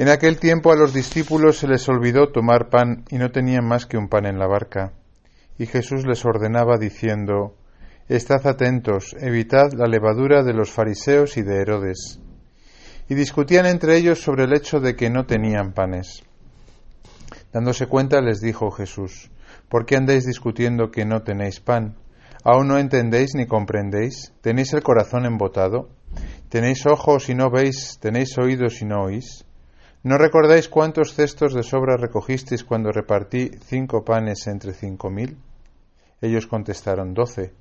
En aquel tiempo a los discípulos se les olvidó tomar pan y no tenían más que un pan en la barca. Y Jesús les ordenaba diciendo, Estad atentos, evitad la levadura de los fariseos y de Herodes. Y discutían entre ellos sobre el hecho de que no tenían panes. Dándose cuenta les dijo Jesús, ¿por qué andáis discutiendo que no tenéis pan? ¿Aún no entendéis ni comprendéis? ¿Tenéis el corazón embotado? ¿Tenéis ojos y no veis? ¿Tenéis oídos y no oís? ¿No recordáis cuántos cestos de sobra recogisteis cuando repartí cinco panes entre cinco mil? Ellos contestaron doce.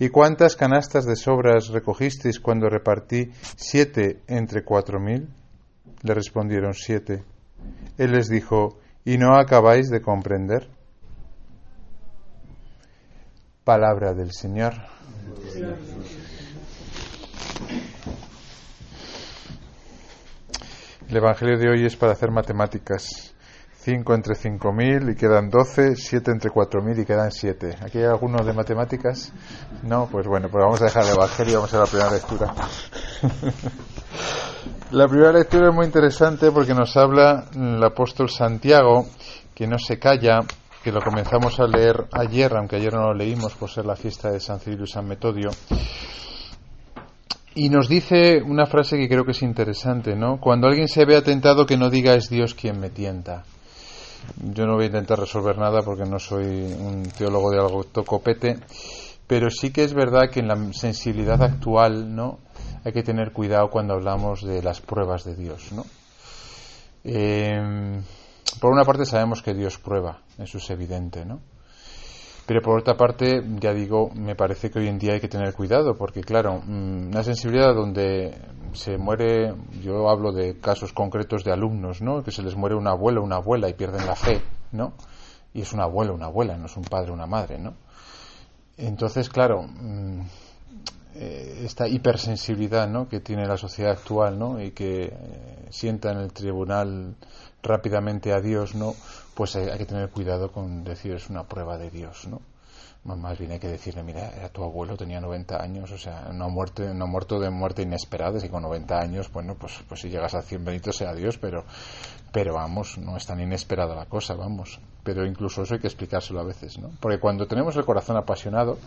¿Y cuántas canastas de sobras recogisteis cuando repartí siete entre cuatro mil? Le respondieron siete. Él les dijo, ¿y no acabáis de comprender? Palabra del Señor. El Evangelio de hoy es para hacer matemáticas. 5 entre 5.000 y quedan 12, 7 entre 4.000 y quedan 7. ¿Aquí hay alguno de matemáticas? No, pues bueno, pues vamos a dejar el Evangelio y vamos a la primera lectura. la primera lectura es muy interesante porque nos habla el apóstol Santiago, que no se calla, que lo comenzamos a leer ayer, aunque ayer no lo leímos por ser la fiesta de San Cirilo y San Metodio. Y nos dice una frase que creo que es interesante, ¿no? Cuando alguien se ve atentado, que no diga es Dios quien me tienta. Yo no voy a intentar resolver nada porque no soy un teólogo de algo tocopete, pero sí que es verdad que en la sensibilidad actual, ¿no? Hay que tener cuidado cuando hablamos de las pruebas de Dios, ¿no? Eh, por una parte sabemos que Dios prueba, eso es evidente, ¿no? Pero por otra parte, ya digo, me parece que hoy en día hay que tener cuidado, porque claro, mm, una sensibilidad donde se muere, yo hablo de casos concretos de alumnos, ¿no? Que se les muere un abuelo o una abuela y pierden la fe, ¿no? Y es un abuelo una abuela, no es un padre o una madre, ¿no? Entonces, claro, mm, eh, esta hipersensibilidad, ¿no? Que tiene la sociedad actual, ¿no? Y que eh, sienta en el tribunal rápidamente a Dios, ¿no? pues hay, que tener cuidado con decir es una prueba de Dios, ¿no? Más bien hay que decirle, mira, era tu abuelo, tenía 90 años, o sea, no ha muerto, no muerto de muerte inesperada, y con 90 años, bueno, pues, pues si llegas a 100 benitos sea Dios, pero, pero vamos, no es tan inesperada la cosa, vamos. Pero incluso eso hay que explicárselo a veces, ¿no? Porque cuando tenemos el corazón apasionado,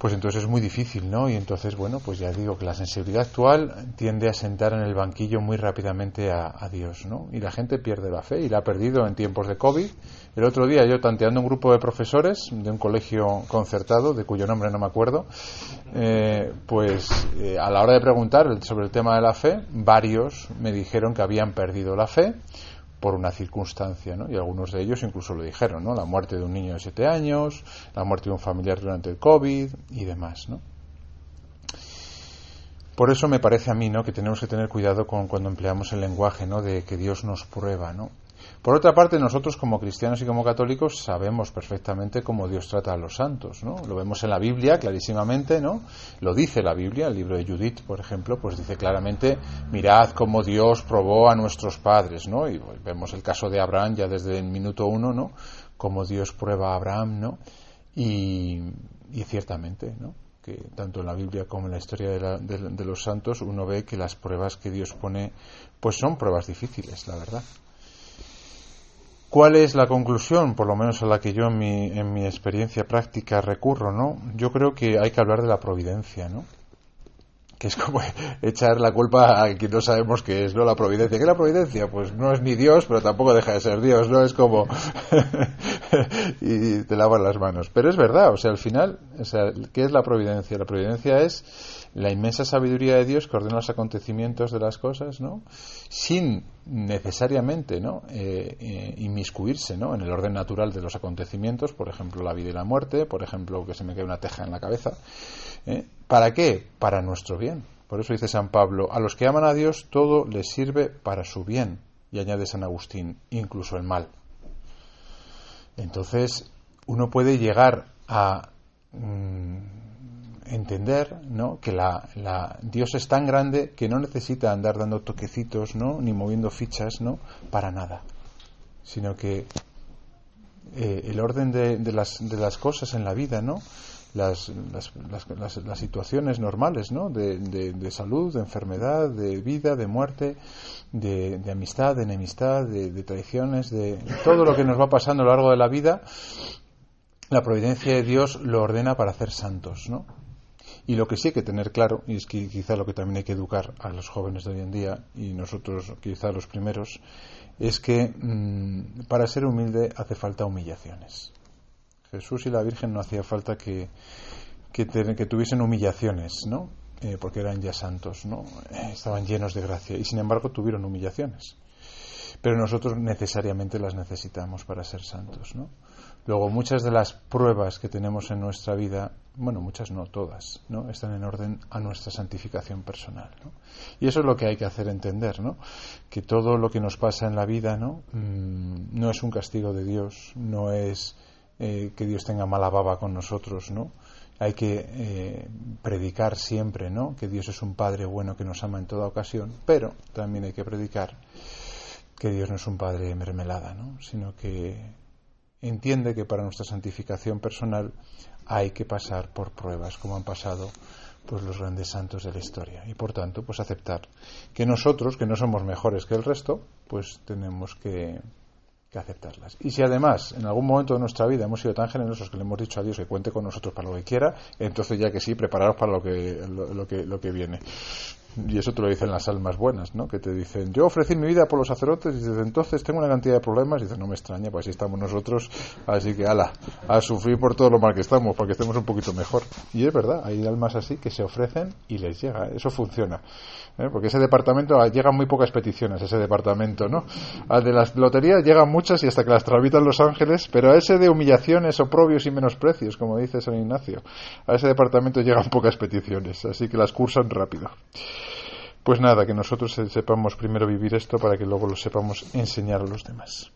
pues entonces es muy difícil, ¿no? Y entonces, bueno, pues ya digo que la sensibilidad actual tiende a sentar en el banquillo muy rápidamente a, Dios, ¿no? Y la gente pierde la fe y la ha perdido en tiempos de COVID. El otro día yo tanteando un grupo de profesores de un colegio concertado, de cuyo nombre no me acuerdo, eh, pues eh, a la hora de preguntar sobre el tema de la fe, varios me dijeron que habían perdido la fe por una circunstancia, ¿no? Y algunos de ellos incluso lo dijeron, ¿no? La muerte de un niño de siete años, la muerte de un familiar durante el COVID y demás, ¿no? Por eso me parece a mí, ¿no? Que tenemos que tener cuidado con cuando empleamos el lenguaje, ¿no? De que Dios nos prueba, ¿no? Por otra parte, nosotros como cristianos y como católicos sabemos perfectamente cómo Dios trata a los santos, ¿no? Lo vemos en la Biblia clarísimamente, ¿no? Lo dice la Biblia, el libro de Judith, por ejemplo, pues dice claramente, mirad cómo Dios probó a nuestros padres, ¿no? Y vemos el caso de Abraham ya desde el minuto uno, ¿no? Cómo Dios prueba a Abraham, ¿no? Y, ciertamente, ¿no? que tanto en la Biblia como en la historia de, de, los santos uno ve que las pruebas que Dios pone pues son pruebas difíciles, la verdad. ¿Cuál es la conclusión, por lo menos a la que yo en mi, en mi experiencia práctica recurro, no? Yo creo que hay que hablar de la providencia, ¿no? Que es como echar la culpa a quien no sabemos qué es, ¿no? La providencia. ¿Qué es la providencia? Pues no es ni Dios, pero tampoco deja de ser Dios, ¿no? Es como... y te lavas las manos. Pero es verdad, o sea, al final, o sea, ¿qué es la providencia? La providencia es la inmensa sabiduría de Dios que ordena los acontecimientos de las cosas, ¿no? Sin necesariamente, ¿no? Eh, eh, inmiscuirse, ¿no? En el orden natural de los acontecimientos, por ejemplo, la vida y la muerte, por ejemplo, que se me cae una teja en la cabeza. ¿eh? ¿Para qué? Para nuestro bien. Por eso dice San Pablo, a los que aman a Dios todo les sirve para su bien. Y añade San Agustín, incluso el mal. Entonces, uno puede llegar a mm, entender ¿no? que la, Dios es tan grande que no necesita andar dando toquecitos ¿no? ni moviendo fichas ¿no? para nada, sino que eh, el orden de, las, de las cosas en la vida ¿no? Las, las, las, situaciones normales ¿no? De, de, salud, de enfermedad, de vida, de muerte, de, de amistad, de enemistad, de, traiciones, de todo lo que nos va pasando a lo largo de la vida, la providencia de Dios lo ordena para hacer santos, ¿no? Y lo que sí hay que tener claro, y es que quizá lo que también hay que educar a los jóvenes de hoy en día, y nosotros quizá los primeros, es que mm, para ser humilde hace falta humillaciones. Jesús y la Virgen no hacía falta que, que, tuviesen humillaciones, ¿no? Eh, porque eran ya santos, ¿no? Eh, estaban llenos de gracia y sin embargo tuvieron humillaciones. Pero nosotros necesariamente las necesitamos para ser santos, ¿no? Luego, muchas de las pruebas que tenemos en nuestra vida, bueno, muchas no, todas, ¿no? Están en orden a nuestra santificación personal, ¿no? Y eso es lo que hay que hacer entender, ¿no? Que todo lo que nos pasa en la vida, ¿no? Mm, no es un castigo de Dios, no es eh, que Dios tenga mala baba con nosotros, ¿no? Hay que eh, predicar siempre, ¿no? Que Dios es un Padre bueno que nos ama en toda ocasión, pero también hay que predicar que Dios no es un Padre mermelada, ¿no? Sino que entiende que para nuestra santificación personal hay que pasar por pruebas, como han pasado pues los grandes santos de la historia y por tanto pues aceptar que nosotros que no somos mejores que el resto pues tenemos que que aceptarlas. Y si además en algún momento de nuestra vida hemos sido tan generosos que le hemos dicho a Dios que cuente con nosotros para lo que quiera, entonces ya que sí, prepararos para lo que, lo, que, lo que viene. Y eso te lo dicen las almas buenas, ¿no? Que te dicen, yo ofrecí mi vida por los sacerdotes y desde entonces tengo una cantidad de problemas. Y dices, no me extraña, pues así estamos nosotros. Así que, ala, a sufrir por todo lo mal que estamos, para que estemos un poquito mejor. Y es verdad, hay almas así que se ofrecen y les llega. Eso funciona. ¿eh? Porque ese departamento, ah, llegan muy pocas peticiones, ese departamento, ¿no? Al de las loterías llegan muchas y hasta que las tramitan los ángeles, pero a ese de humillaciones, oprobios y menosprecios, como dice San Ignacio, a ese departamento llegan pocas peticiones. Así que las cursan rápido. Pues nada, que nosotros sepamos primero vivir esto para que luego lo sepamos enseñar a los demás.